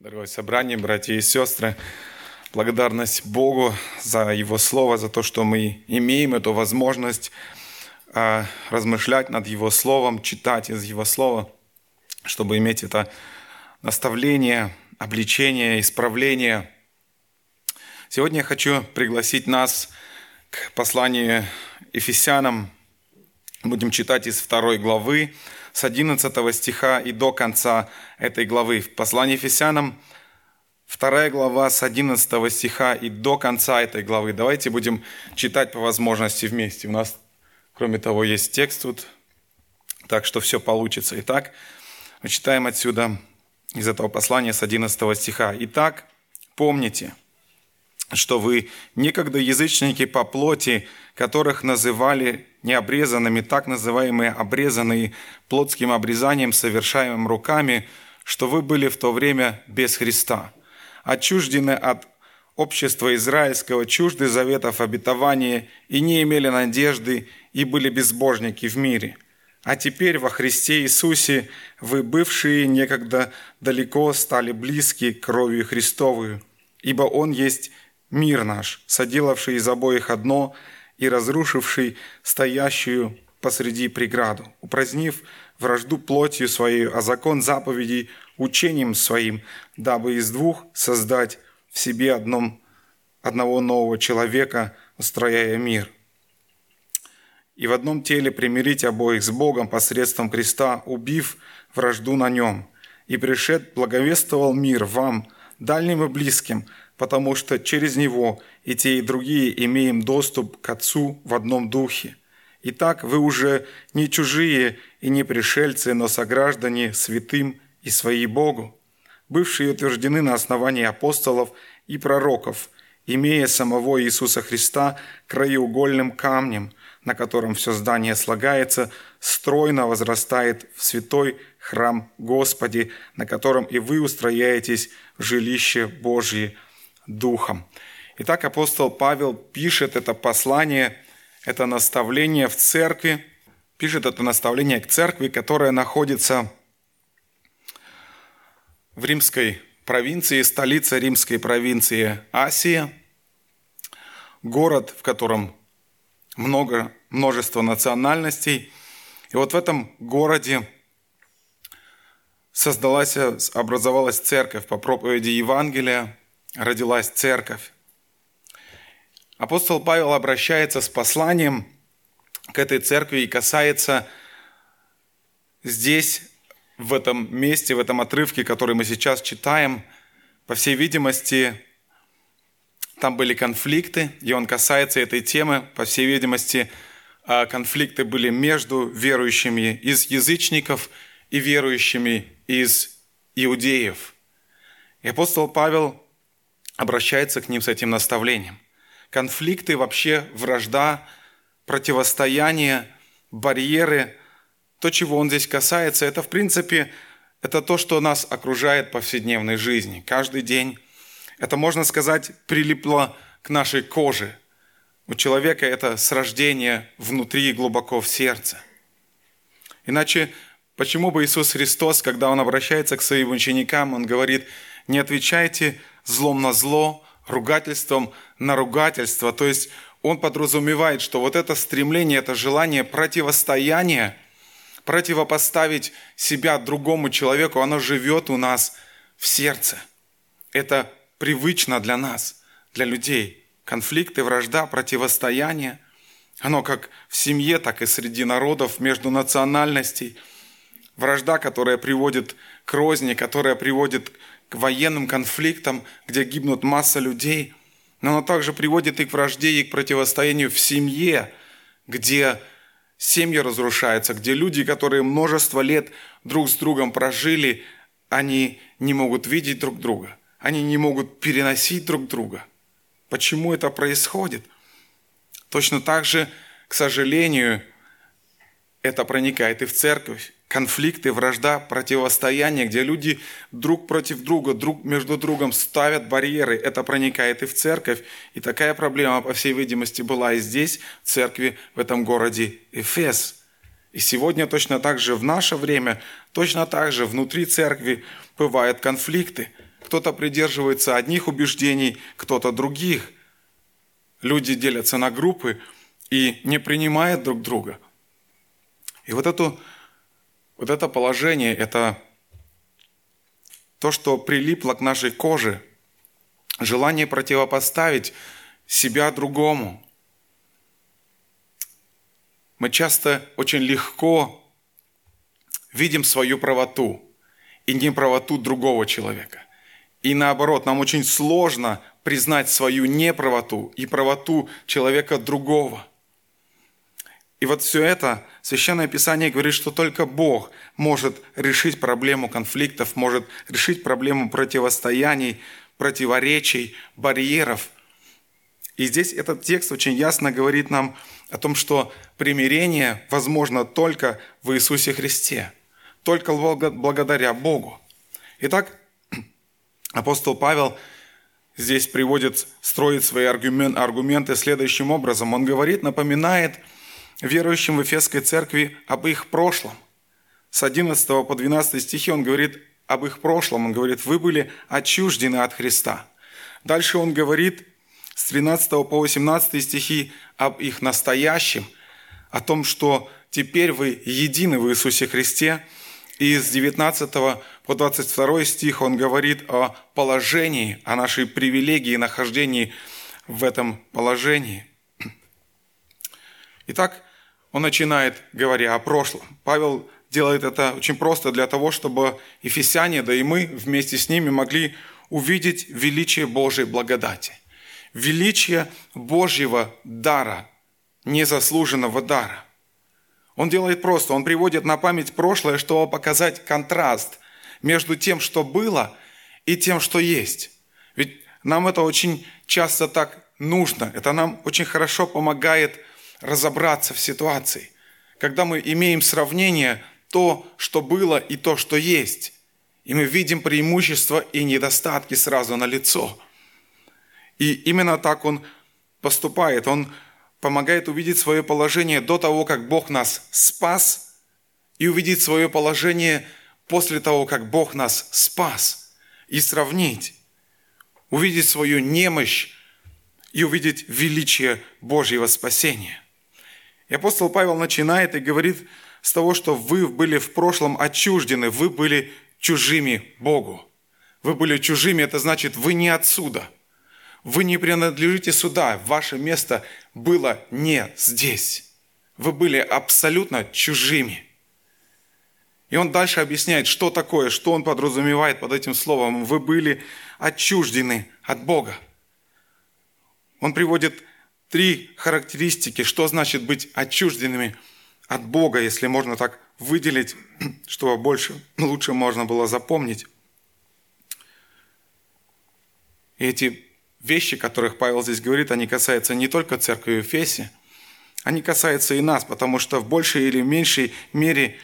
Дорогое собрание, братья и сестры, благодарность Богу за Его Слово, за то, что мы имеем эту возможность а, размышлять над Его Словом, читать из Его Слова, чтобы иметь это наставление, обличение, исправление. Сегодня я хочу пригласить нас к посланию Ефесянам. Будем читать из второй главы, с 11 стиха и до конца этой главы. В послании Ефесянам, 2 глава с 11 стиха и до конца этой главы. Давайте будем читать по возможности вместе. У нас, кроме того, есть текст тут, так что все получится. Итак, мы читаем отсюда из этого послания с 11 стиха. «Итак, помните, что вы некогда язычники по плоти, которых называли необрезанными, так называемые обрезанные плотским обрезанием, совершаемым руками, что вы были в то время без Христа, отчуждены от общества израильского, чужды заветов обетования и не имели надежды и были безбожники в мире. А теперь во Христе Иисусе вы, бывшие некогда далеко, стали близки кровью Христовую, ибо Он есть мир наш, соделавший из обоих одно – и разрушивший стоящую посреди преграду, упразднив вражду плотью своей, а закон заповедей учением своим, дабы из двух создать в себе одном, одного нового человека, устрояя мир. И в одном теле примирить обоих с Богом посредством креста, убив вражду на нем. И пришед благовествовал мир вам, дальним и близким, потому что через него и те, и другие имеем доступ к Отцу в одном духе. Итак, вы уже не чужие и не пришельцы, но сограждане святым и свои Богу, бывшие утверждены на основании апостолов и пророков, имея самого Иисуса Христа краеугольным камнем, на котором все здание слагается, стройно возрастает в святой храм Господи, на котором и вы устрояетесь в жилище Божье – Духом. Итак, апостол Павел пишет это послание, это наставление в церкви, пишет это наставление к церкви, которая находится в римской провинции, столица римской провинции Асия, город, в котором много, множество национальностей. И вот в этом городе создалась, образовалась церковь по проповеди Евангелия, родилась церковь. Апостол Павел обращается с посланием к этой церкви и касается здесь, в этом месте, в этом отрывке, который мы сейчас читаем, по всей видимости, там были конфликты, и он касается этой темы. По всей видимости, а, конфликты были между верующими из язычников и верующими из иудеев. И апостол Павел обращается к ним с этим наставлением. Конфликты, вообще вражда, противостояние, барьеры, то, чего он здесь касается, это, в принципе, это то, что нас окружает в повседневной жизни. Каждый день это, можно сказать, прилипло к нашей коже. У человека это с рождения внутри глубоко в сердце. Иначе почему бы Иисус Христос, когда Он обращается к своим ученикам, Он говорит, не отвечайте злом на зло, ругательством на ругательство. То есть он подразумевает, что вот это стремление, это желание противостояния, противопоставить себя другому человеку, оно живет у нас в сердце. Это привычно для нас, для людей. Конфликты, вражда, противостояние. Оно как в семье, так и среди народов, между национальностей. Вражда, которая приводит к розни, которая приводит к военным конфликтам, где гибнут масса людей, но оно также приводит и к вражде, и к противостоянию в семье, где семьи разрушаются, где люди, которые множество лет друг с другом прожили, они не могут видеть друг друга, они не могут переносить друг друга. Почему это происходит? Точно так же, к сожалению, это проникает и в церковь конфликты, вражда, противостояние, где люди друг против друга, друг между другом ставят барьеры. Это проникает и в церковь. И такая проблема, по всей видимости, была и здесь, в церкви, в этом городе Эфес. И сегодня точно так же в наше время, точно так же внутри церкви бывают конфликты. кто-то придерживается одних убеждений, кто-то других. Люди делятся на группы и не принимают друг друга. И вот, эту, вот это положение, это то, что прилипло к нашей коже, желание противопоставить себя другому. Мы часто очень легко видим свою правоту и не правоту другого человека. И наоборот, нам очень сложно признать свою неправоту и правоту человека другого. И вот все это Священное Писание говорит, что только Бог может решить проблему конфликтов, может решить проблему противостояний, противоречий, барьеров. И здесь этот текст очень ясно говорит нам о том, что примирение возможно только в Иисусе Христе – только благодаря Богу. Итак, апостол Павел здесь приводит, строит свои аргументы следующим образом. Он говорит, напоминает верующим в Эфесской церкви об их прошлом. С 11 по 12 стихи он говорит об их прошлом. Он говорит, вы были отчуждены от Христа. Дальше он говорит с 13 по 18 стихи об их настоящем, о том, что теперь вы едины в Иисусе Христе – и с 19 по 22 стих он говорит о положении, о нашей привилегии нахождении в этом положении. Итак, он начинает, говоря о прошлом. Павел делает это очень просто для того, чтобы ефесяне, да и мы вместе с ними могли увидеть величие Божьей благодати. Величие Божьего дара, незаслуженного дара – он делает просто, он приводит на память прошлое, чтобы показать контраст между тем, что было, и тем, что есть. Ведь нам это очень часто так нужно, это нам очень хорошо помогает разобраться в ситуации. Когда мы имеем сравнение то, что было, и то, что есть. И мы видим преимущества и недостатки сразу на лицо. И именно так он поступает. Он помогает увидеть свое положение до того, как Бог нас спас, и увидеть свое положение после того, как Бог нас спас, и сравнить, увидеть свою немощь и увидеть величие Божьего спасения. И апостол Павел начинает и говорит с того, что вы были в прошлом отчуждены, вы были чужими Богу. Вы были чужими, это значит, вы не отсюда – вы не принадлежите сюда, ваше место было не здесь. Вы были абсолютно чужими. И он дальше объясняет, что такое, что он подразумевает под этим словом. Вы были отчуждены от Бога. Он приводит три характеристики, что значит быть отчужденными от Бога, если можно так выделить, чтобы больше, лучше можно было запомнить. И эти вещи, которых Павел здесь говорит, они касаются не только церкви в они касаются и нас, потому что в большей или меньшей мере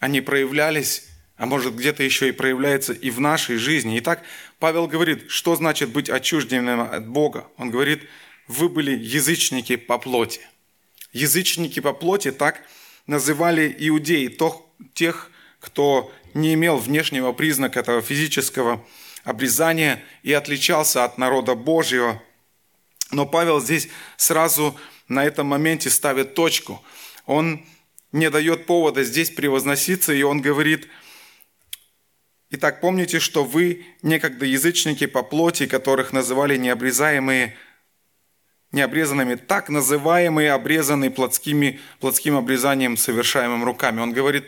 они проявлялись, а может где-то еще и проявляются и в нашей жизни. Итак, Павел говорит, что значит быть отчужденным от Бога. Он говорит, вы были язычники по плоти. Язычники по плоти так называли иудеи, тех, кто не имел внешнего признака этого физического обрезания и отличался от народа Божьего. Но Павел здесь сразу на этом моменте ставит точку. Он не дает повода здесь превозноситься, и он говорит, «Итак, помните, что вы некогда язычники по плоти, которых называли необрезаемые, необрезанными, так называемые обрезанные плотскими, плотским обрезанием, совершаемым руками». Он говорит,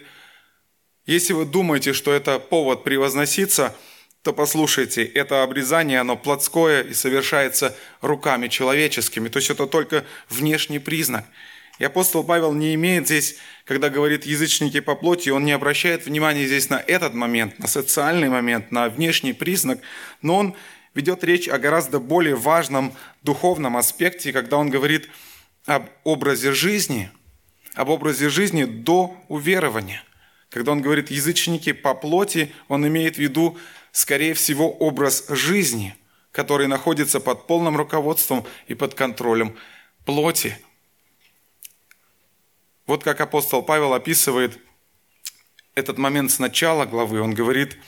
если вы думаете, что это повод превозноситься – то послушайте, это обрезание, оно плотское и совершается руками человеческими. То есть это только внешний признак. И апостол Павел не имеет здесь, когда говорит язычники по плоти, он не обращает внимания здесь на этот момент, на социальный момент, на внешний признак, но он ведет речь о гораздо более важном духовном аспекте, когда он говорит об образе жизни, об образе жизни до уверования. Когда он говорит язычники по плоти, он имеет в виду скорее всего, образ жизни, который находится под полным руководством и под контролем плоти. Вот как апостол Павел описывает этот момент с начала главы. Он говорит,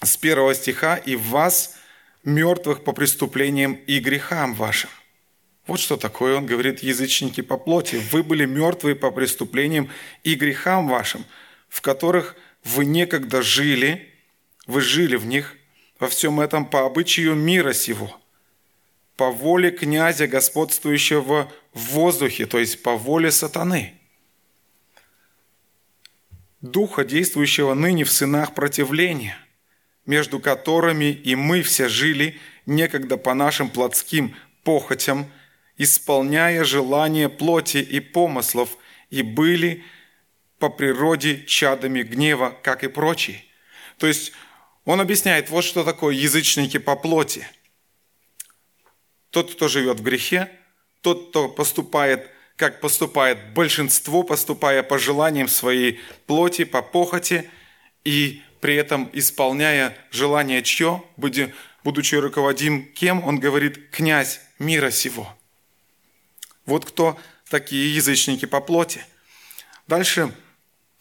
с первого стиха, «И вас, мертвых по преступлениям и грехам вашим». Вот что такое, он говорит, язычники по плоти. Вы были мертвые по преступлениям и грехам вашим, в которых вы некогда жили, вы жили в них, во всем этом по обычаю мира сего, по воле князя, господствующего в воздухе, то есть по воле сатаны, духа, действующего ныне в сынах противления, между которыми и мы все жили некогда по нашим плотским похотям, исполняя желания плоти и помыслов, и были по природе чадами гнева, как и прочие. То есть он объясняет, вот что такое язычники по плоти. Тот, кто живет в грехе, тот, кто поступает, как поступает большинство, поступая по желаниям своей плоти, по похоти, и при этом исполняя желание чье, будучи руководим кем, он говорит, князь мира сего. Вот кто такие язычники по плоти. Дальше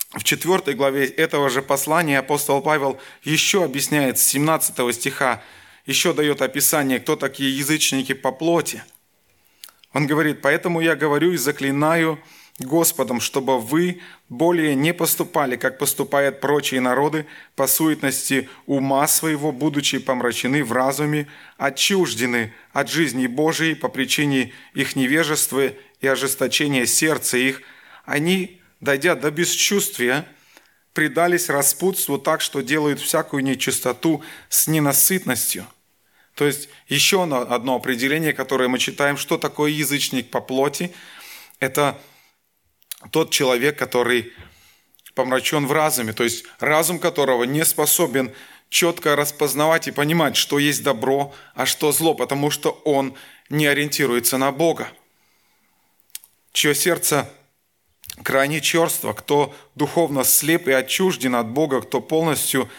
в 4 главе этого же послания апостол Павел еще объясняет с 17 стиха, еще дает описание, кто такие язычники по плоти. Он говорит, «Поэтому я говорю и заклинаю Господом, чтобы вы более не поступали, как поступают прочие народы, по суетности ума своего, будучи помрачены в разуме, отчуждены от жизни Божией по причине их невежества и ожесточения сердца их. Они дойдя до бесчувствия, предались распутству так, что делают всякую нечистоту с ненасытностью. То есть еще одно определение, которое мы читаем, что такое язычник по плоти. Это тот человек, который помрачен в разуме, то есть разум которого не способен четко распознавать и понимать, что есть добро, а что зло, потому что он не ориентируется на Бога. Чье сердце крайне черство, кто духовно слеп и отчужден от Бога, кто полностью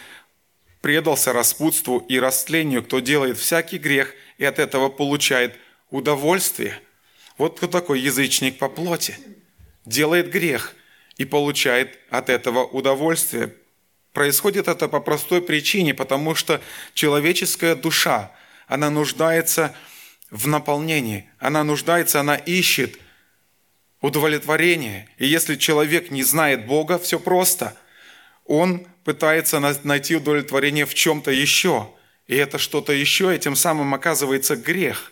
предался распутству и растлению, кто делает всякий грех и от этого получает удовольствие. Вот кто такой язычник по плоти. Делает грех и получает от этого удовольствие. Происходит это по простой причине, потому что человеческая душа, она нуждается в наполнении, она нуждается, она ищет удовлетворение. И если человек не знает Бога, все просто. Он пытается найти удовлетворение в чем-то еще. И это что-то еще, и тем самым оказывается грех.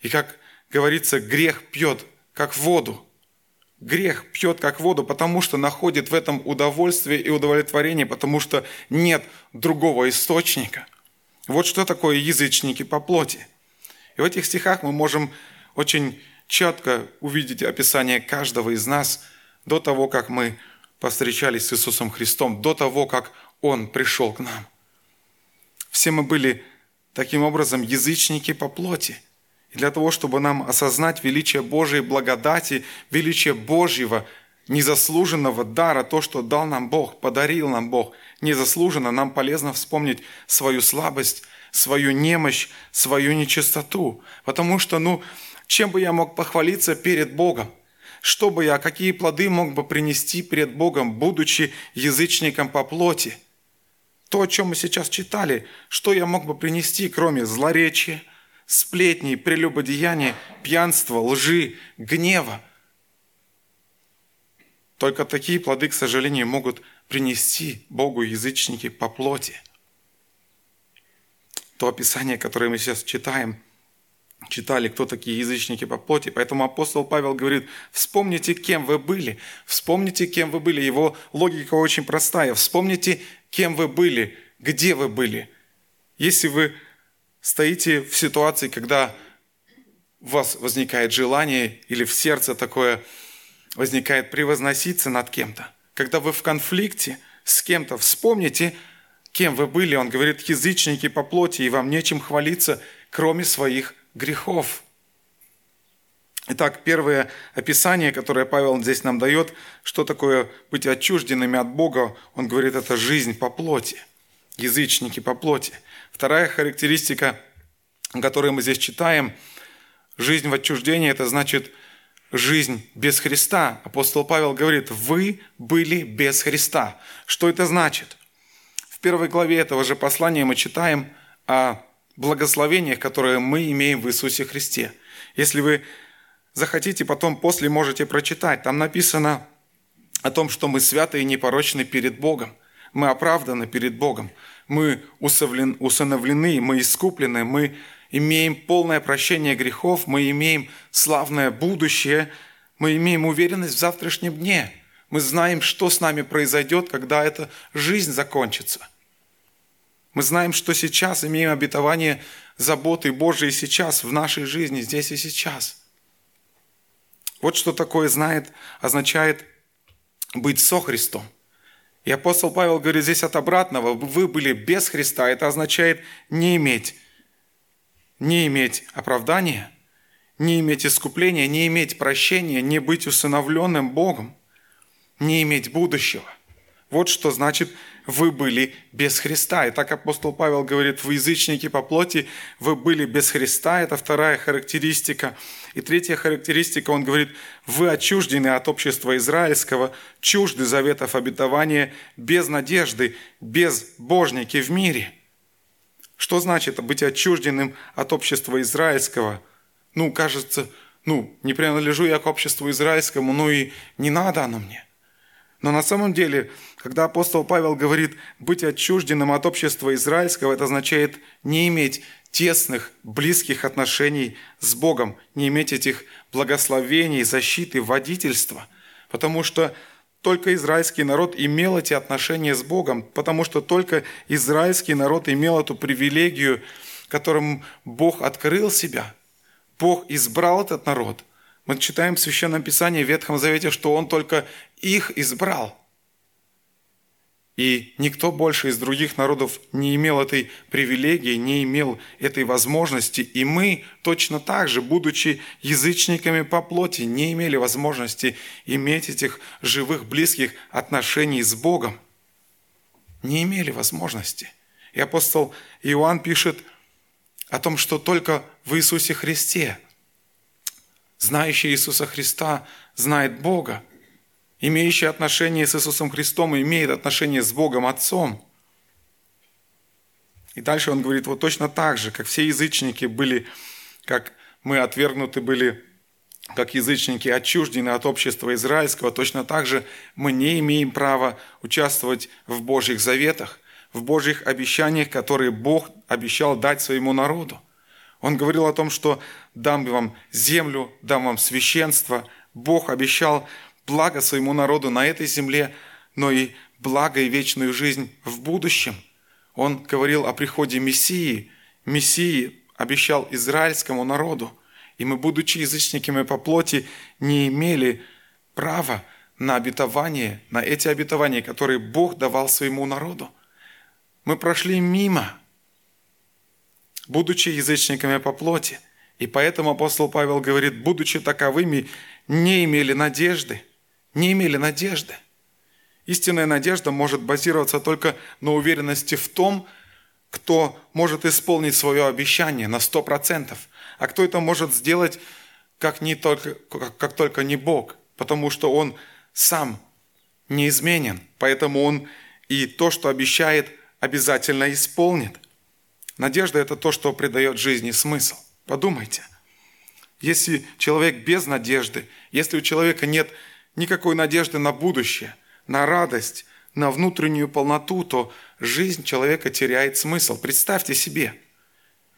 И как говорится, грех пьет, как воду. Грех пьет как воду, потому что находит в этом удовольствие и удовлетворение, потому что нет другого источника. Вот что такое язычники по плоти. И в этих стихах мы можем очень четко увидите описание каждого из нас до того, как мы повстречались с Иисусом Христом, до того, как Он пришел к нам. Все мы были таким образом язычники по плоти. И для того, чтобы нам осознать величие Божьей благодати, величие Божьего незаслуженного дара, то, что дал нам Бог, подарил нам Бог, незаслуженно, нам полезно вспомнить свою слабость, свою немощь, свою нечистоту. Потому что, ну, чем бы я мог похвалиться перед Богом? Что бы я, какие плоды мог бы принести перед Богом, будучи язычником по плоти? То, о чем мы сейчас читали, что я мог бы принести, кроме злоречия, сплетней, прелюбодеяния, пьянства, лжи, гнева? Только такие плоды, к сожалению, могут принести Богу язычники по плоти. То описание, которое мы сейчас читаем – читали, кто такие язычники по плоти. Поэтому апостол Павел говорит, вспомните, кем вы были. Вспомните, кем вы были. Его логика очень простая. Вспомните, кем вы были, где вы были. Если вы стоите в ситуации, когда у вас возникает желание или в сердце такое возникает превозноситься над кем-то, когда вы в конфликте с кем-то, вспомните, кем вы были. Он говорит, язычники по плоти, и вам нечем хвалиться, кроме своих грехов. Итак, первое описание, которое Павел здесь нам дает, что такое быть отчужденными от Бога, он говорит, это жизнь по плоти, язычники по плоти. Вторая характеристика, которую мы здесь читаем, жизнь в отчуждении, это значит жизнь без Христа. Апостол Павел говорит, вы были без Христа. Что это значит? в первой главе этого же послания мы читаем о благословениях, которые мы имеем в Иисусе Христе. Если вы захотите, потом после можете прочитать. Там написано о том, что мы святы и непорочны перед Богом. Мы оправданы перед Богом. Мы усыновлены, мы искуплены, мы имеем полное прощение грехов, мы имеем славное будущее, мы имеем уверенность в завтрашнем дне. Мы знаем, что с нами произойдет, когда эта жизнь закончится. Мы знаем, что сейчас имеем обетование заботы Божией сейчас, в нашей жизни, здесь и сейчас. Вот что такое знает, означает быть со Христом. И апостол Павел говорит здесь от обратного. Вы были без Христа. Это означает не иметь, не иметь оправдания, не иметь искупления, не иметь прощения, не быть усыновленным Богом, не иметь будущего. Вот что значит вы были без Христа. И так апостол Павел говорит, вы язычники по плоти, вы были без Христа. Это вторая характеристика. И третья характеристика, он говорит, вы отчуждены от общества израильского, чужды заветов обетования, без надежды, без божники в мире. Что значит быть отчужденным от общества израильского? Ну, кажется, ну, не принадлежу я к обществу израильскому, ну и не надо оно мне. Но на самом деле, когда апостол Павел говорит быть отчужденным от общества израильского, это означает не иметь тесных, близких отношений с Богом, не иметь этих благословений, защиты, водительства. Потому что только израильский народ имел эти отношения с Богом, потому что только израильский народ имел эту привилегию, которым Бог открыл себя. Бог избрал этот народ. Мы читаем в Священном Писании в Ветхом Завете, что Он только их избрал. И никто больше из других народов не имел этой привилегии, не имел этой возможности. И мы точно так же, будучи язычниками по плоти, не имели возможности иметь этих живых, близких отношений с Богом. Не имели возможности. И апостол Иоанн пишет о том, что только в Иисусе Христе – знающий Иисуса Христа знает Бога. Имеющий отношение с Иисусом Христом имеет отношение с Богом Отцом. И дальше он говорит, вот точно так же, как все язычники были, как мы отвергнуты были, как язычники отчуждены от общества израильского, точно так же мы не имеем права участвовать в Божьих заветах, в Божьих обещаниях, которые Бог обещал дать своему народу. Он говорил о том, что дам вам землю, дам вам священство. Бог обещал благо своему народу на этой земле, но и благо и вечную жизнь в будущем. Он говорил о приходе Мессии. Мессии обещал израильскому народу. И мы, будучи язычниками по плоти, не имели права на обетование, на эти обетования, которые Бог давал своему народу. Мы прошли мимо – будучи язычниками по плоти. И поэтому апостол Павел говорит, будучи таковыми, не имели надежды. Не имели надежды. Истинная надежда может базироваться только на уверенности в том, кто может исполнить свое обещание на 100%. А кто это может сделать, как, не только, как, как только не Бог, потому что Он сам неизменен, поэтому Он и то, что обещает, обязательно исполнит – Надежда – это то, что придает жизни смысл. Подумайте. Если человек без надежды, если у человека нет никакой надежды на будущее, на радость, на внутреннюю полноту, то жизнь человека теряет смысл. Представьте себе,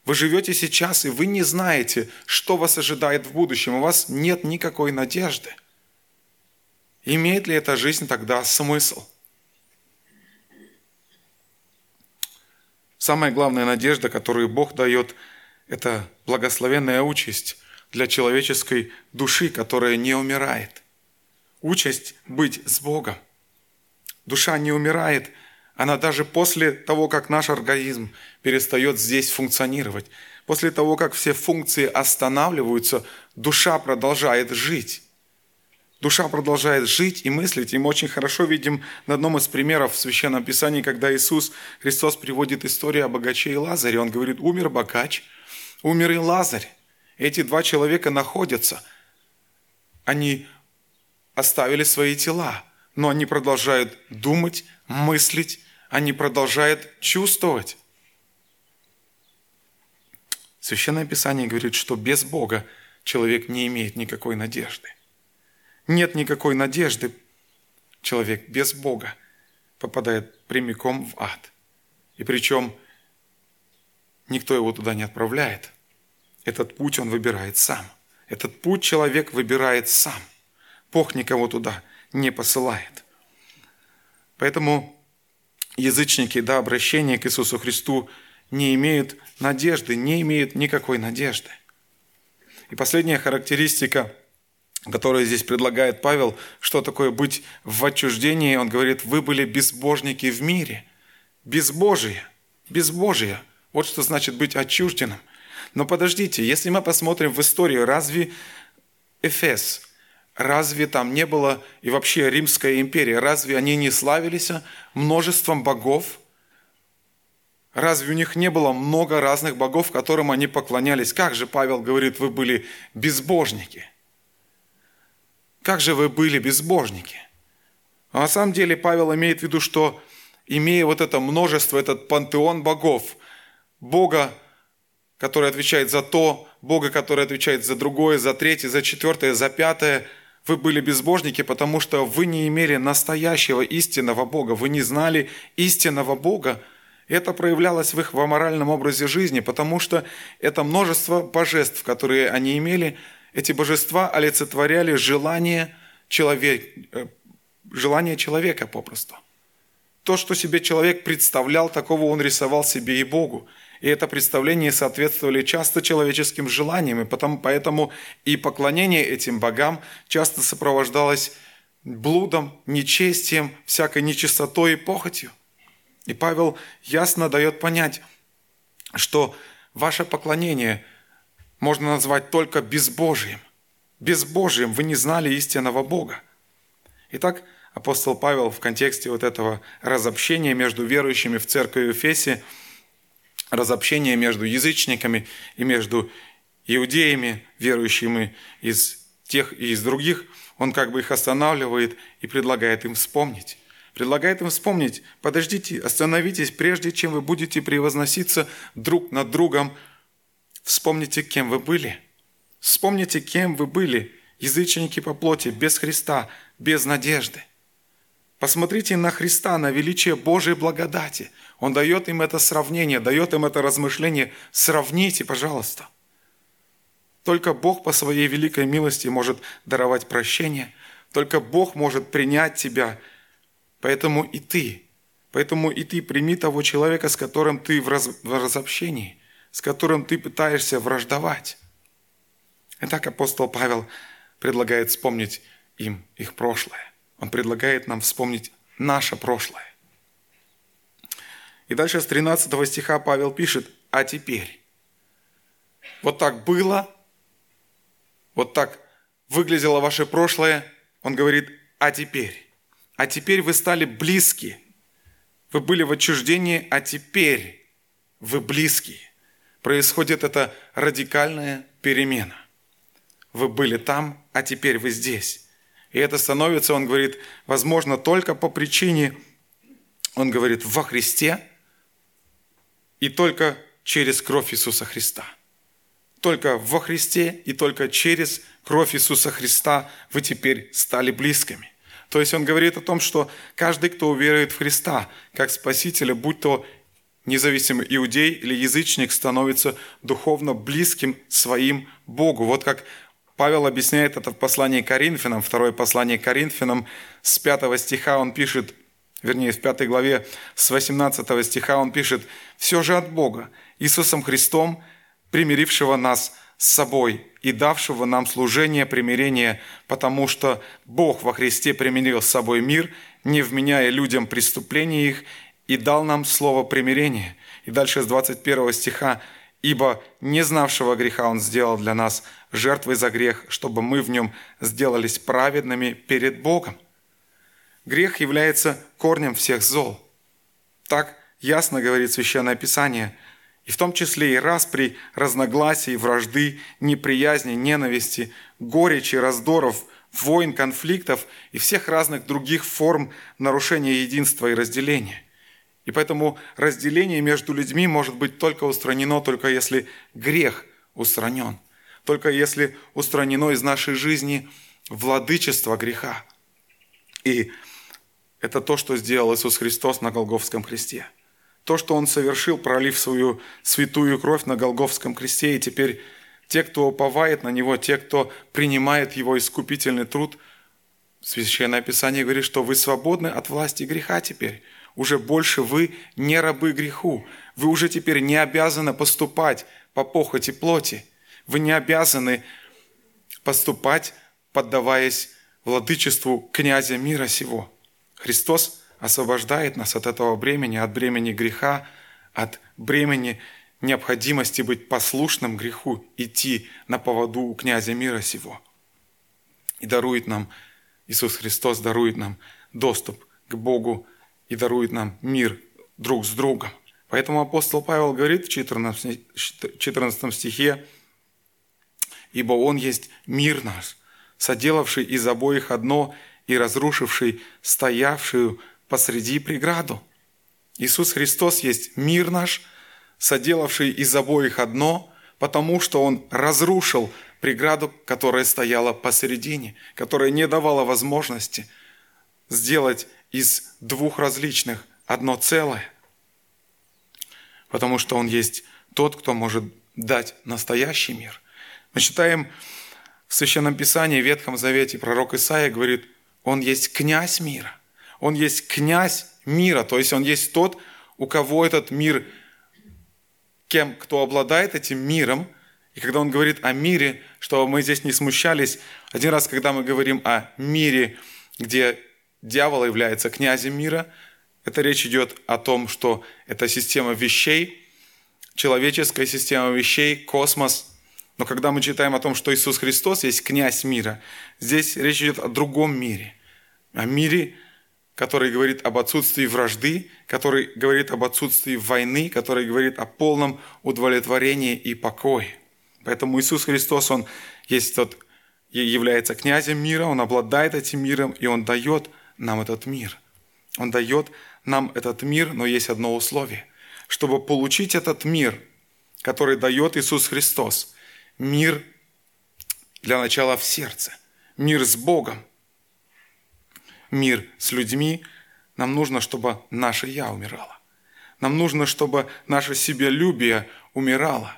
вы живете сейчас, и вы не знаете, что вас ожидает в будущем. У вас нет никакой надежды. Имеет ли эта жизнь тогда смысл? Самая главная надежда, которую Бог дает, это благословенная участь для человеческой души, которая не умирает. Участь быть с Богом. Душа не умирает, она даже после того, как наш организм перестает здесь функционировать, после того, как все функции останавливаются, душа продолжает жить. Душа продолжает жить и мыслить. И мы очень хорошо видим на одном из примеров в Священном Писании, когда Иисус Христос приводит историю о богаче и Лазаре. Он говорит, умер богач, умер и Лазарь. Эти два человека находятся. Они оставили свои тела, но они продолжают думать, мыслить, они продолжают чувствовать. Священное Писание говорит, что без Бога человек не имеет никакой надежды. Нет никакой надежды. Человек без Бога попадает прямиком в ад. И причем никто его туда не отправляет. Этот путь он выбирает сам. Этот путь человек выбирает сам. Бог никого туда не посылает. Поэтому язычники до обращения к Иисусу Христу не имеют надежды, не имеют никакой надежды. И последняя характеристика, которую здесь предлагает Павел, что такое быть в отчуждении, он говорит, вы были безбожники в мире, безбожие, безбожие. Вот что значит быть отчужденным. Но подождите, если мы посмотрим в историю, разве Эфес, разве там не было, и вообще Римская империя, разве они не славились множеством богов? Разве у них не было много разных богов, которым они поклонялись? Как же Павел говорит, вы были безбожники? Как же вы были безбожники? А на самом деле Павел имеет в виду, что имея вот это множество, этот пантеон богов, Бога, который отвечает за то, Бога, который отвечает за другое, за третье, за четвертое, за пятое, вы были безбожники, потому что вы не имели настоящего истинного Бога, вы не знали истинного Бога, это проявлялось в их моральном образе жизни, потому что это множество божеств, которые они имели, эти божества олицетворяли желание, человек, э, желание человека попросту. То, что себе человек представлял, такого он рисовал себе и Богу. И это представление соответствовали часто человеческим желаниям, и потом, поэтому и поклонение этим богам часто сопровождалось блудом, нечестием, всякой нечистотой и похотью. И Павел ясно дает понять, что ваше поклонение можно назвать только безбожием. Безбожием вы не знали истинного Бога. Итак, апостол Павел в контексте вот этого разобщения между верующими в церкви Ефесе, разобщения между язычниками и между иудеями, верующими из тех и из других, он как бы их останавливает и предлагает им вспомнить предлагает им вспомнить, подождите, остановитесь, прежде чем вы будете превозноситься друг над другом. Вспомните, кем вы были. Вспомните, кем вы были, язычники по плоти, без Христа, без надежды. Посмотрите на Христа, на величие Божьей благодати. Он дает им это сравнение, дает им это размышление. Сравните, пожалуйста. Только Бог по своей великой милости может даровать прощение. Только Бог может принять тебя Поэтому и ты, поэтому и ты прими того человека, с которым ты в, в разобщении, с которым ты пытаешься враждовать. Итак, апостол Павел предлагает вспомнить им их прошлое. Он предлагает нам вспомнить наше прошлое. И дальше с 13 стиха Павел пишет, а теперь. Вот так было, вот так выглядело ваше прошлое. Он говорит, а теперь а теперь вы стали близки. Вы были в отчуждении, а теперь вы близки. Происходит эта радикальная перемена. Вы были там, а теперь вы здесь. И это становится, он говорит, возможно только по причине, он говорит, во Христе и только через кровь Иисуса Христа. Только во Христе и только через кровь Иисуса Христа вы теперь стали близкими. То есть он говорит о том, что каждый, кто уверует в Христа как Спасителя, будь то независимый иудей или язычник, становится духовно близким своим Богу. Вот как Павел объясняет это в послании Коринфянам, второе послание Коринфянам, с 5 стиха он пишет, вернее, в 5 главе, с 18 стиха он пишет, «Все же от Бога, Иисусом Христом, примирившего нас с собой и давшего нам служение примирения, потому что Бог во Христе примирил с собой мир, не вменяя людям преступления их, и дал нам слово примирения». И дальше с 21 стиха «Ибо не знавшего греха Он сделал для нас жертвой за грех, чтобы мы в нем сделались праведными перед Богом». Грех является корнем всех зол. Так ясно говорит Священное Писание – и в том числе и распри, разногласий, вражды, неприязни, ненависти, горечи, раздоров, войн, конфликтов и всех разных других форм нарушения единства и разделения. И поэтому разделение между людьми может быть только устранено, только если грех устранен. Только если устранено из нашей жизни владычество греха. И это то, что сделал Иисус Христос на Голговском кресте. То, что Он совершил, пролив свою святую кровь на Голговском кресте, и теперь те, кто уповает на Него, те, кто принимает Его искупительный труд, Священное Писание говорит, что вы свободны от власти греха теперь. Уже больше вы не рабы греху. Вы уже теперь не обязаны поступать по похоти плоти. Вы не обязаны поступать, поддаваясь владычеству князя мира сего. Христос освобождает нас от этого бремени, от бремени греха, от бремени необходимости быть послушным греху, идти на поводу у князя мира сего. И дарует нам, Иисус Христос дарует нам доступ к Богу и дарует нам мир друг с другом. Поэтому апостол Павел говорит в 14, 14 стихе, «Ибо Он есть мир наш, соделавший из обоих одно и разрушивший стоявшую посреди преграду. Иисус Христос есть мир наш, соделавший из обоих одно, потому что Он разрушил преграду, которая стояла посередине, которая не давала возможности сделать из двух различных одно целое. Потому что Он есть тот, кто может дать настоящий мир. Мы читаем в Священном Писании, в Ветхом Завете, пророк Исаия говорит – он есть князь мира. Он есть князь мира, то есть он есть тот, у кого этот мир, кем, кто обладает этим миром. И когда он говорит о мире, чтобы мы здесь не смущались, один раз, когда мы говорим о мире, где дьявол является князем мира, это речь идет о том, что это система вещей, человеческая система вещей, космос – но когда мы читаем о том, что Иисус Христос есть князь мира, здесь речь идет о другом мире. О мире, который говорит об отсутствии вражды, который говорит об отсутствии войны, который говорит о полном удовлетворении и покое. Поэтому Иисус Христос, Он есть тот, является князем мира, Он обладает этим миром, и Он дает нам этот мир. Он дает нам этот мир, но есть одно условие. Чтобы получить этот мир, который дает Иисус Христос – мир для начала в сердце, мир с Богом, мир с людьми. Нам нужно, чтобы наше «я» умирало. Нам нужно, чтобы наше себялюбие умирало.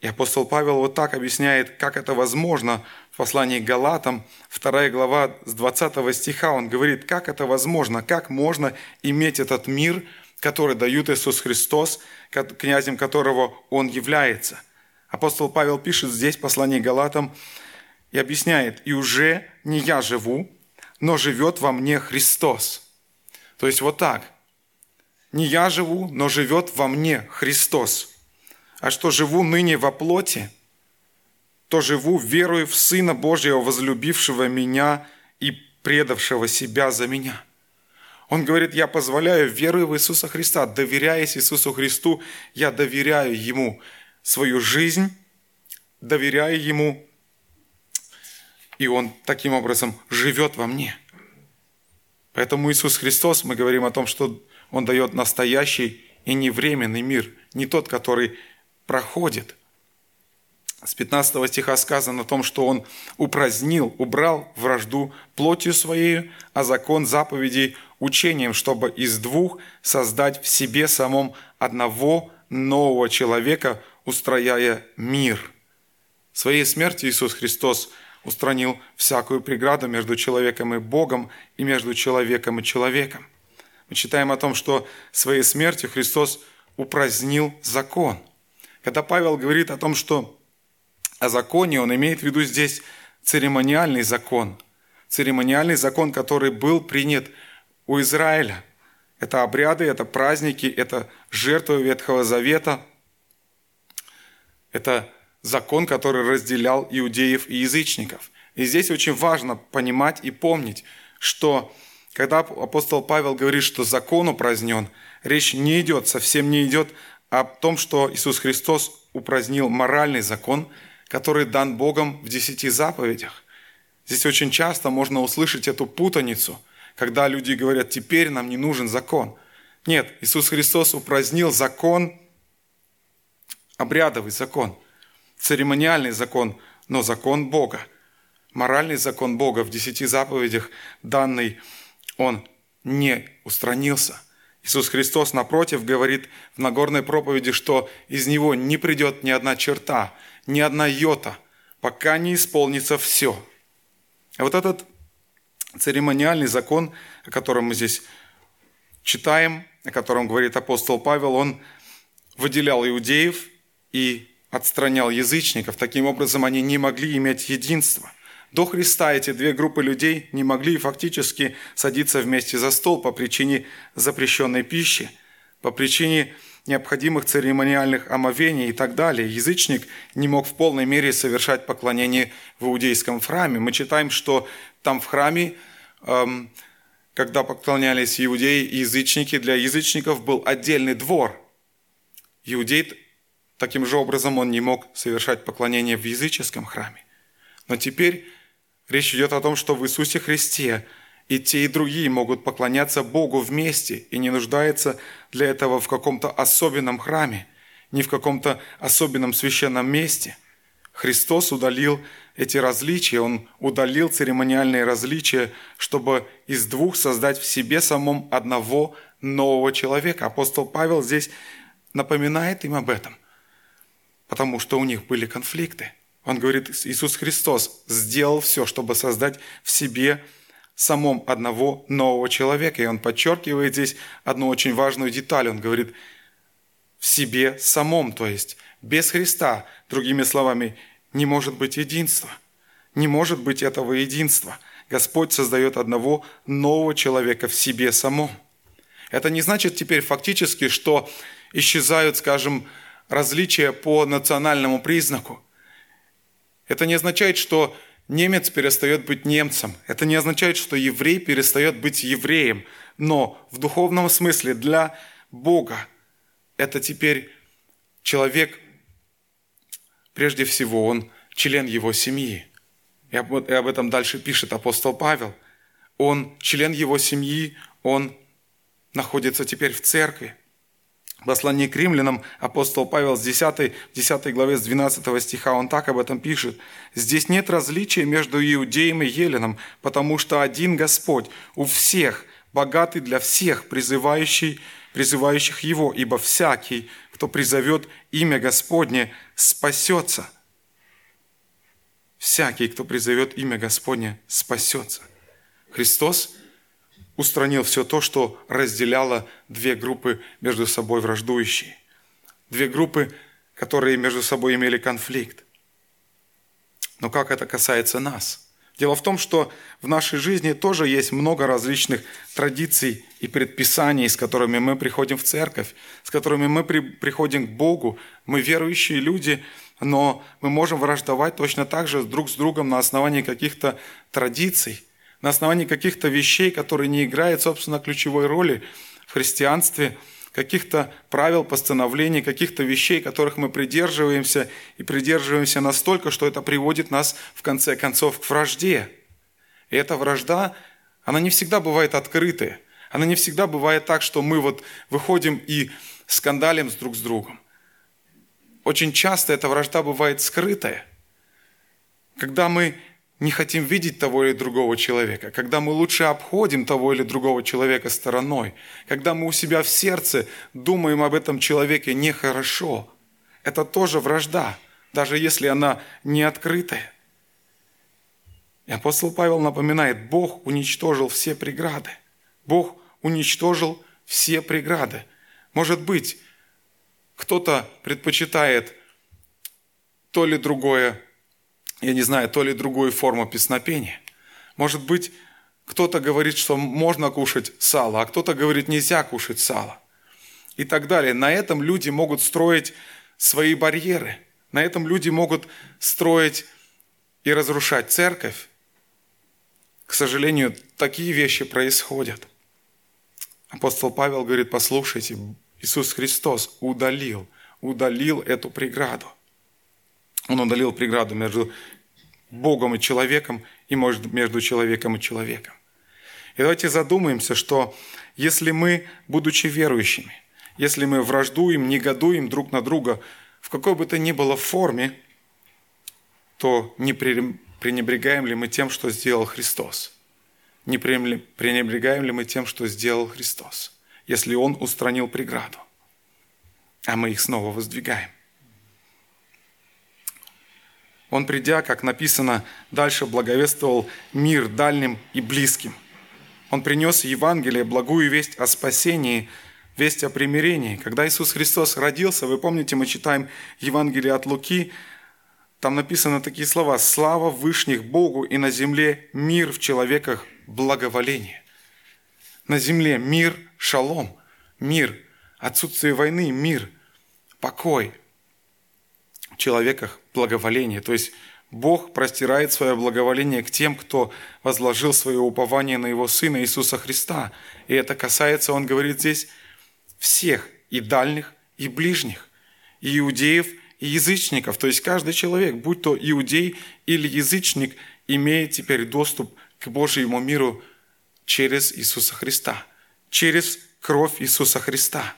И апостол Павел вот так объясняет, как это возможно в послании к Галатам, 2 глава с 20 стиха. Он говорит, как это возможно, как можно иметь этот мир, который дает Иисус Христос, князем которого Он является. Апостол Павел пишет здесь в послании Галатам и объясняет, «И уже не я живу, но живет во мне Христос». То есть вот так. Не я живу, но живет во мне Христос. А что живу ныне во плоти, то живу верою в Сына Божьего, возлюбившего меня и предавшего себя за меня. Он говорит, я позволяю, веруя в Иисуса Христа, доверяясь Иисусу Христу, я доверяю Ему свою жизнь, доверяя Ему, и Он таким образом живет во мне. Поэтому Иисус Христос, мы говорим о том, что Он дает настоящий и не временный мир, не тот, который проходит. С 15 стиха сказано о том, что Он упразднил, убрал вражду плотью Своей, а закон заповедей учением, чтобы из двух создать в себе самом одного нового человека, устрояя мир. Своей смертью Иисус Христос устранил всякую преграду между человеком и Богом и между человеком и человеком. Мы читаем о том, что своей смертью Христос упразднил закон. Когда Павел говорит о том, что о законе, он имеет в виду здесь церемониальный закон. Церемониальный закон, который был принят у Израиля. Это обряды, это праздники, это жертвы Ветхого Завета – это закон, который разделял иудеев и язычников. И здесь очень важно понимать и помнить, что когда апостол Павел говорит, что закон упразднен, речь не идет, совсем не идет о том, что Иисус Христос упразднил моральный закон, который дан Богом в десяти заповедях. Здесь очень часто можно услышать эту путаницу, когда люди говорят, теперь нам не нужен закон. Нет, Иисус Христос упразднил закон, обрядовый закон, церемониальный закон, но закон Бога. Моральный закон Бога в десяти заповедях данный, он не устранился. Иисус Христос, напротив, говорит в Нагорной проповеди, что из него не придет ни одна черта, ни одна йота, пока не исполнится все. А вот этот церемониальный закон, о котором мы здесь читаем, о котором говорит апостол Павел, он выделял иудеев и отстранял язычников. Таким образом, они не могли иметь единства. До Христа эти две группы людей не могли фактически садиться вместе за стол по причине запрещенной пищи, по причине необходимых церемониальных омовений и так далее. Язычник не мог в полной мере совершать поклонение в иудейском храме. Мы читаем, что там в храме, эм, когда поклонялись иудеи и язычники, для язычников был отдельный двор. Иудей таким же образом он не мог совершать поклонение в языческом храме. Но теперь речь идет о том, что в Иисусе Христе и те, и другие могут поклоняться Богу вместе и не нуждаются для этого в каком-то особенном храме, ни в каком-то особенном священном месте. Христос удалил эти различия, Он удалил церемониальные различия, чтобы из двух создать в себе самом одного нового человека. Апостол Павел здесь напоминает им об этом, потому что у них были конфликты. Он говорит, Иисус Христос сделал все, чтобы создать в себе самом одного нового человека. И он подчеркивает здесь одну очень важную деталь. Он говорит, в себе самом, то есть без Христа, другими словами, не может быть единства. Не может быть этого единства. Господь создает одного нового человека в себе самом. Это не значит теперь фактически, что исчезают, скажем, различия по национальному признаку. Это не означает, что немец перестает быть немцем. Это не означает, что еврей перестает быть евреем. Но в духовном смысле для Бога это теперь человек, прежде всего, он член его семьи. И об, этом дальше пишет апостол Павел. Он член его семьи, он находится теперь в церкви. Послании к римлянам апостол Павел с 10, 10 главе с 12 стиха, он так об этом пишет. «Здесь нет различия между иудеем и еленом, потому что один Господь у всех, богатый для всех, призывающий, призывающих Его, ибо всякий, кто призовет имя Господне, спасется». Всякий, кто призовет имя Господне, спасется. Христос – устранил все то, что разделяло две группы между собой враждующие. Две группы, которые между собой имели конфликт. Но как это касается нас? Дело в том, что в нашей жизни тоже есть много различных традиций и предписаний, с которыми мы приходим в церковь, с которыми мы при, приходим к Богу. Мы верующие люди, но мы можем враждовать точно так же друг с другом на основании каких-то традиций – на основании каких-то вещей, которые не играют, собственно, ключевой роли в христианстве, каких-то правил, постановлений, каких-то вещей, которых мы придерживаемся и придерживаемся настолько, что это приводит нас, в конце концов, к вражде. И эта вражда, она не всегда бывает открытая. Она не всегда бывает так, что мы вот выходим и скандалим с друг с другом. Очень часто эта вражда бывает скрытая. Когда мы не хотим видеть того или другого человека, когда мы лучше обходим того или другого человека стороной, когда мы у себя в сердце думаем об этом человеке нехорошо, это тоже вражда, даже если она не открытая. И апостол Павел напоминает, Бог уничтожил все преграды. Бог уничтожил все преграды. Может быть, кто-то предпочитает то ли другое я не знаю, то ли другую форму песнопения. Может быть, кто-то говорит, что можно кушать сало, а кто-то говорит, нельзя кушать сало. И так далее. На этом люди могут строить свои барьеры. На этом люди могут строить и разрушать церковь. К сожалению, такие вещи происходят. Апостол Павел говорит, послушайте, Иисус Христос удалил, удалил эту преграду. Он удалил преграду между Богом и человеком и, между человеком и человеком. И давайте задумаемся, что если мы, будучи верующими, если мы враждуем, негодуем друг на друга в какой бы то ни было форме, то не пренебрегаем ли мы тем, что сделал Христос? Не пренебрегаем ли мы тем, что сделал Христос, если Он устранил преграду, а мы их снова воздвигаем? Он, придя, как написано, дальше благовествовал мир дальним и близким. Он принес Евангелие, благую весть о спасении, весть о примирении. Когда Иисус Христос родился, вы помните, мы читаем Евангелие от Луки, там написаны такие слова «Слава Вышних Богу и на земле мир в человеках благоволение». На земле мир, шалом, мир, отсутствие войны, мир, покой. В человеках благоволение. То есть Бог простирает свое благоволение к тем, кто возложил свое упование на Его Сына Иисуса Христа. И это касается, Он говорит здесь, всех, и дальних, и ближних, и иудеев, и язычников. То есть каждый человек, будь то иудей или язычник, имеет теперь доступ к Божьему миру через Иисуса Христа, через кровь Иисуса Христа.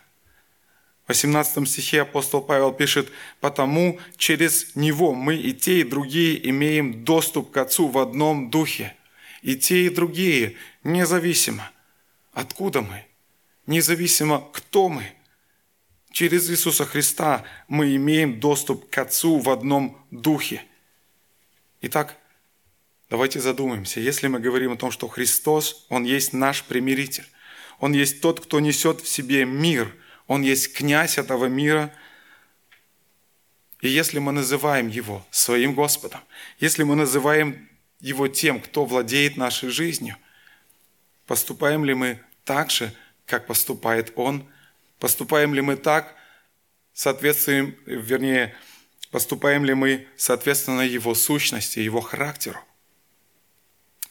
В 18 стихе апостол Павел пишет, «Потому через Него мы и те, и другие имеем доступ к Отцу в одном духе. И те, и другие, независимо, откуда мы, независимо, кто мы – Через Иисуса Христа мы имеем доступ к Отцу в одном духе. Итак, давайте задумаемся, если мы говорим о том, что Христос, Он есть наш примиритель, Он есть тот, кто несет в себе мир, Он есть князь этого мира, и если мы называем Его своим Господом, если мы называем Его тем, кто владеет нашей жизнью, поступаем ли мы так же, как поступает Он – Поступаем ли мы так, соответствуем, вернее, поступаем ли мы соответственно его сущности, его характеру?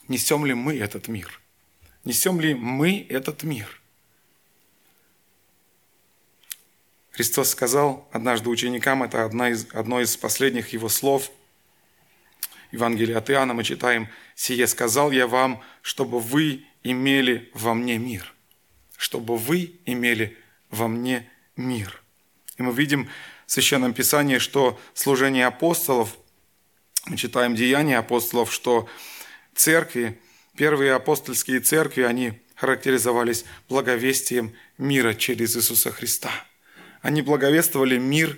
Несем ли мы этот мир? Несем ли мы этот мир? Христос сказал однажды ученикам, это одна из, одно из последних его слов, Евангелие от Иоанна мы читаем, «Сие сказал я вам, чтобы вы имели во мне мир». Чтобы вы имели во мне мир. И мы видим в Священном Писании, что служение апостолов, мы читаем Деяния апостолов, что церкви, первые апостольские церкви, они характеризовались благовестием мира через Иисуса Христа. Они благовествовали мир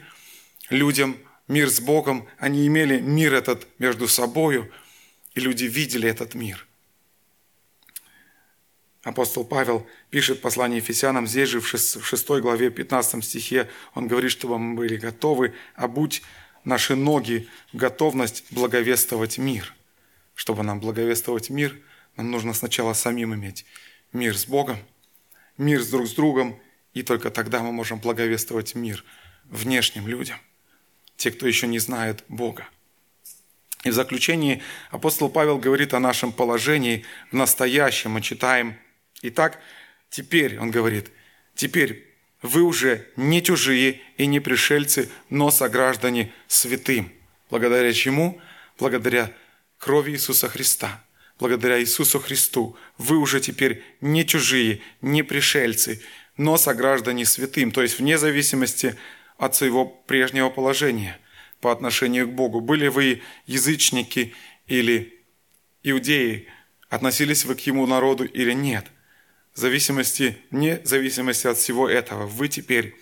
людям, мир с Богом, они имели мир этот между собою, и люди видели этот мир – Апостол Павел пишет послание Ефесянам, здесь же в 6 главе 15 стихе, он говорит, чтобы мы были готовы, а будь наши ноги готовность благовествовать мир. Чтобы нам благовествовать мир, нам нужно сначала самим иметь мир с Богом, мир с друг с другом, и только тогда мы можем благовествовать мир внешним людям, те, кто еще не знает Бога. И в заключении апостол Павел говорит о нашем положении в настоящем. Мы читаем Итак, теперь, он говорит, теперь вы уже не чужие и не пришельцы, но сограждане святым. Благодаря чему? Благодаря крови Иисуса Христа. Благодаря Иисусу Христу вы уже теперь не чужие, не пришельцы, но сограждане святым, то есть вне зависимости от своего прежнего положения по отношению к Богу. Были вы язычники или иудеи, относились вы к Ему народу или нет – в зависимости, вне зависимости от всего этого, вы теперь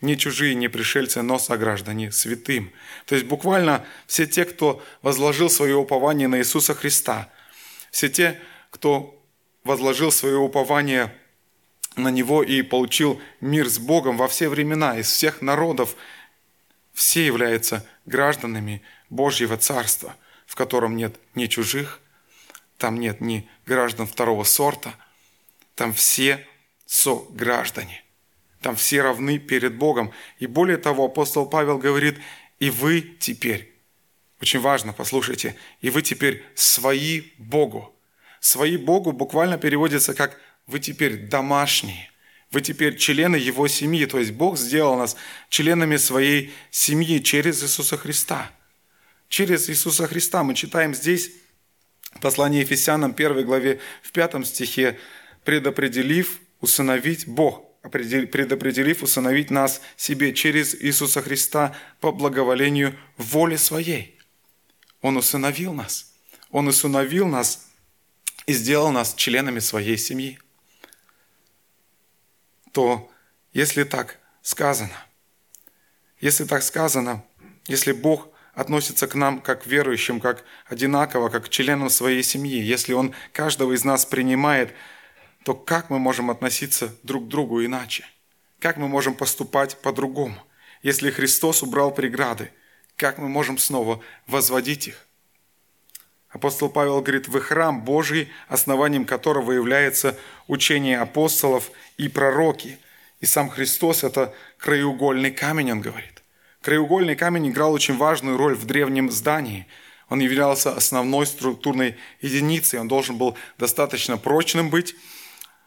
не чужие, не пришельцы, но сограждане святым. То есть буквально все те, кто возложил свое упование на Иисуса Христа, все те, кто возложил свое упование на Него и получил мир с Богом во все времена, из всех народов, все являются гражданами Божьего Царства, в котором нет ни чужих, там нет ни граждан второго сорта – там все сограждане. Там все равны перед Богом. И более того, апостол Павел говорит, и вы теперь, очень важно, послушайте, и вы теперь свои Богу. Свои Богу буквально переводится как вы теперь домашние. Вы теперь члены Его семьи. То есть Бог сделал нас членами своей семьи через Иисуса Христа. Через Иисуса Христа мы читаем здесь Послание Ефесянам 1 главе в 5 стихе предопределив усыновить Бог, предопределив усыновить нас себе через Иисуса Христа по благоволению воли Своей. Он усыновил нас. Он усыновил нас и сделал нас членами Своей семьи. То, если так сказано, если так сказано, если Бог относится к нам как к верующим, как одинаково, как к членам своей семьи, если Он каждого из нас принимает – то как мы можем относиться друг к другу иначе? Как мы можем поступать по-другому? Если Христос убрал преграды, как мы можем снова возводить их? Апостол Павел говорит, вы храм Божий, основанием которого является учение апостолов и пророки. И сам Христос – это краеугольный камень, он говорит. Краеугольный камень играл очень важную роль в древнем здании. Он являлся основной структурной единицей. Он должен был достаточно прочным быть,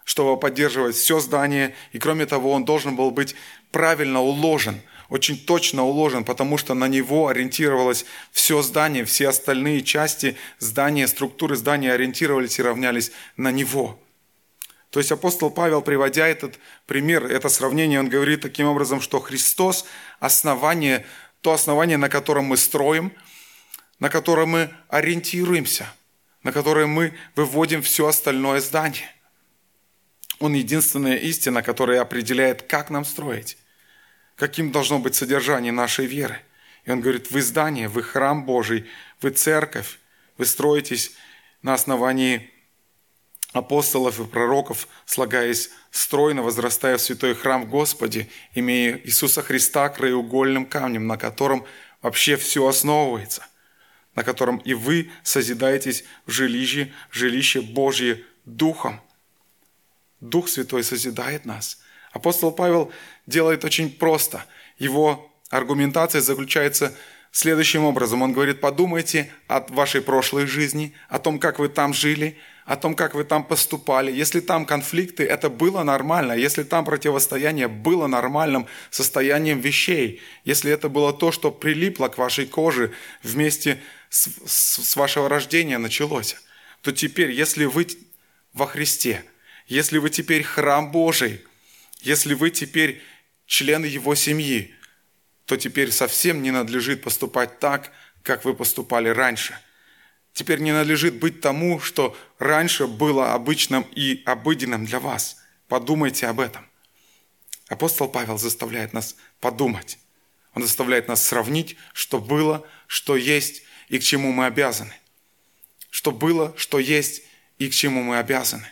чтобы поддерживать все здание. И кроме того, он должен был быть правильно уложен, очень точно уложен, потому что на него ориентировалось все здание, все остальные части здания, структуры здания ориентировались и равнялись на него. То есть апостол Павел, приводя этот пример, это сравнение, он говорит таким образом, что Христос – основание, то основание, на котором мы строим, на котором мы ориентируемся, на которое мы выводим все остальное здание. Он единственная истина, которая определяет, как нам строить, каким должно быть содержание нашей веры. И он говорит, вы здание, вы храм Божий, вы церковь, вы строитесь на основании апостолов и пророков, слагаясь стройно, возрастая в святой храм Господи, имея Иисуса Христа краеугольным камнем, на котором вообще все основывается, на котором и вы созидаетесь в жилище, жилище Божье Духом – Дух Святой созидает нас. Апостол Павел делает очень просто. Его аргументация заключается следующим образом. Он говорит, подумайте о вашей прошлой жизни, о том, как вы там жили, о том, как вы там поступали. Если там конфликты, это было нормально. Если там противостояние было нормальным состоянием вещей. Если это было то, что прилипло к вашей коже вместе с, с, с вашего рождения началось, то теперь, если вы во Христе – если вы теперь храм Божий, если вы теперь члены Его семьи, то теперь совсем не надлежит поступать так, как вы поступали раньше. Теперь не надлежит быть тому, что раньше было обычным и обыденным для вас. Подумайте об этом. Апостол Павел заставляет нас подумать. Он заставляет нас сравнить, что было, что есть и к чему мы обязаны. Что было, что есть и к чему мы обязаны.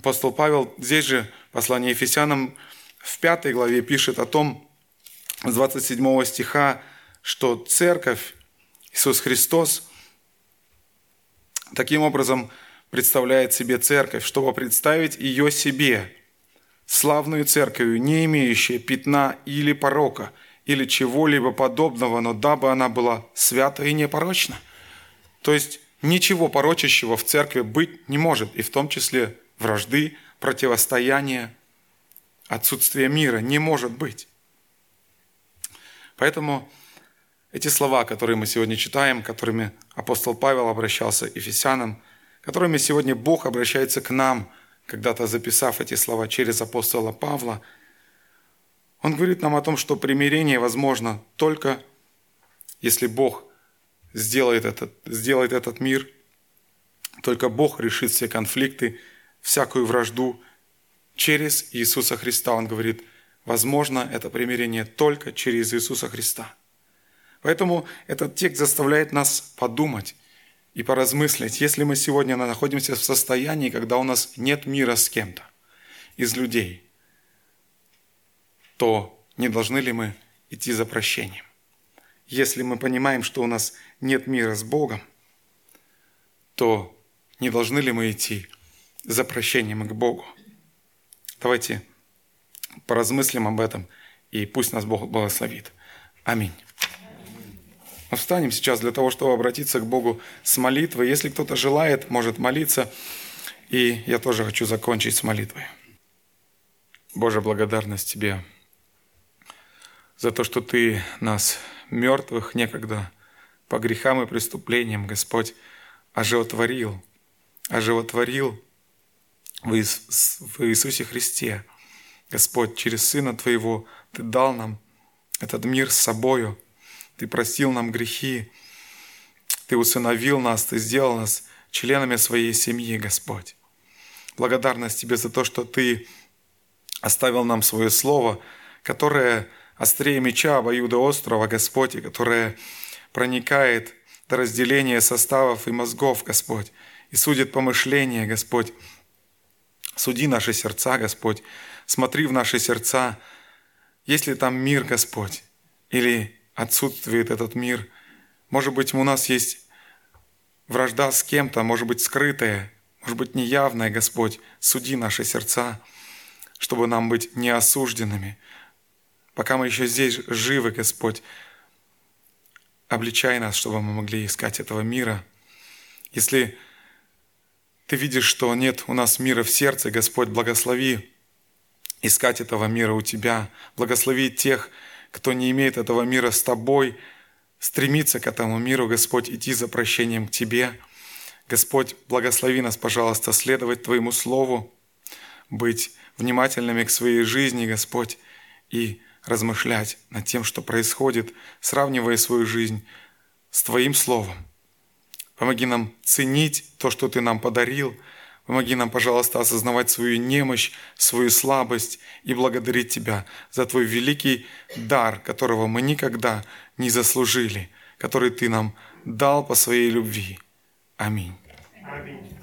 Апостол Павел здесь же, послание Ефесянам, в пятой главе пишет о том, с 27 стиха, что церковь, Иисус Христос, таким образом представляет себе церковь, чтобы представить ее себе, славную церковью, не имеющую пятна или порока, или чего-либо подобного, но дабы она была свята и непорочна. То есть ничего порочащего в церкви быть не может, и в том числе вражды, противостояния, отсутствия мира не может быть. Поэтому эти слова, которые мы сегодня читаем, которыми апостол Павел обращался Ефесянам, которыми сегодня Бог обращается к нам, когда-то записав эти слова через апостола Павла, он говорит нам о том, что примирение возможно только если Бог сделает этот, сделает этот мир, только Бог решит все конфликты, всякую вражду через Иисуса Христа. Он говорит, возможно, это примирение только через Иисуса Христа. Поэтому этот текст заставляет нас подумать и поразмыслить, если мы сегодня находимся в состоянии, когда у нас нет мира с кем-то из людей, то не должны ли мы идти за прощением? Если мы понимаем, что у нас нет мира с Богом, то не должны ли мы идти за прощением к Богу. Давайте поразмыслим об этом, и пусть нас Бог благословит. Аминь. Мы встанем сейчас для того, чтобы обратиться к Богу с молитвой. Если кто-то желает, может молиться. И я тоже хочу закончить с молитвой. Боже, благодарность Тебе за то, что Ты нас, мертвых, некогда по грехам и преступлениям, Господь, оживотворил, оживотворил в Иисусе Христе. Господь, через Сына Твоего Ты дал нам этот мир с собою, Ты простил нам грехи, Ты усыновил нас, Ты сделал нас членами своей семьи, Господь. Благодарность Тебе за то, что Ты оставил нам свое Слово, которое острее меча обоюда острова, Господь, и которое проникает до разделения составов и мозгов, Господь, и судит помышления, Господь. Суди наши сердца, Господь, смотри в наши сердца, есть ли там мир, Господь, или отсутствует этот мир. Может быть, у нас есть вражда с кем-то, может быть, скрытая, может быть, неявная, Господь. Суди наши сердца, чтобы нам быть неосужденными. Пока мы еще здесь живы, Господь, обличай нас, чтобы мы могли искать этого мира. Если ты видишь, что нет у нас мира в сердце, Господь, благослови искать этого мира у Тебя. Благослови тех, кто не имеет этого мира с Тобой, стремиться к этому миру, Господь, идти за прощением к Тебе. Господь, благослови нас, пожалуйста, следовать Твоему Слову, быть внимательными к своей жизни, Господь, и размышлять над тем, что происходит, сравнивая свою жизнь с Твоим Словом. Помоги нам ценить то, что Ты нам подарил. Помоги нам, пожалуйста, осознавать свою немощь, свою слабость и благодарить Тебя за Твой великий дар, которого мы никогда не заслужили, который Ты нам дал по своей любви. Аминь. Аминь.